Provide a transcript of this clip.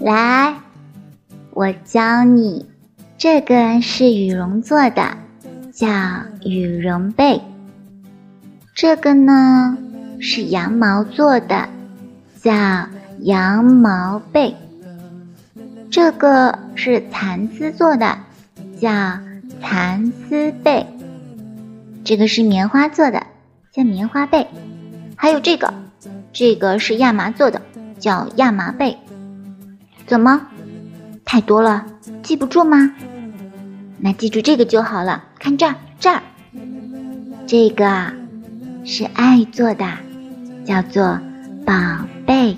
来，我教你，这个是羽绒做的，叫羽绒被。这个呢是羊毛做的，叫羊毛被。这个是蚕丝做的，叫蚕丝被。这个是棉花做的，叫棉花被。还有这个，这个是亚麻做的叫亚麻被怎么？太多了记不住吗？那记住这个就好了看这儿这儿。这个啊是爱做的叫做宝贝。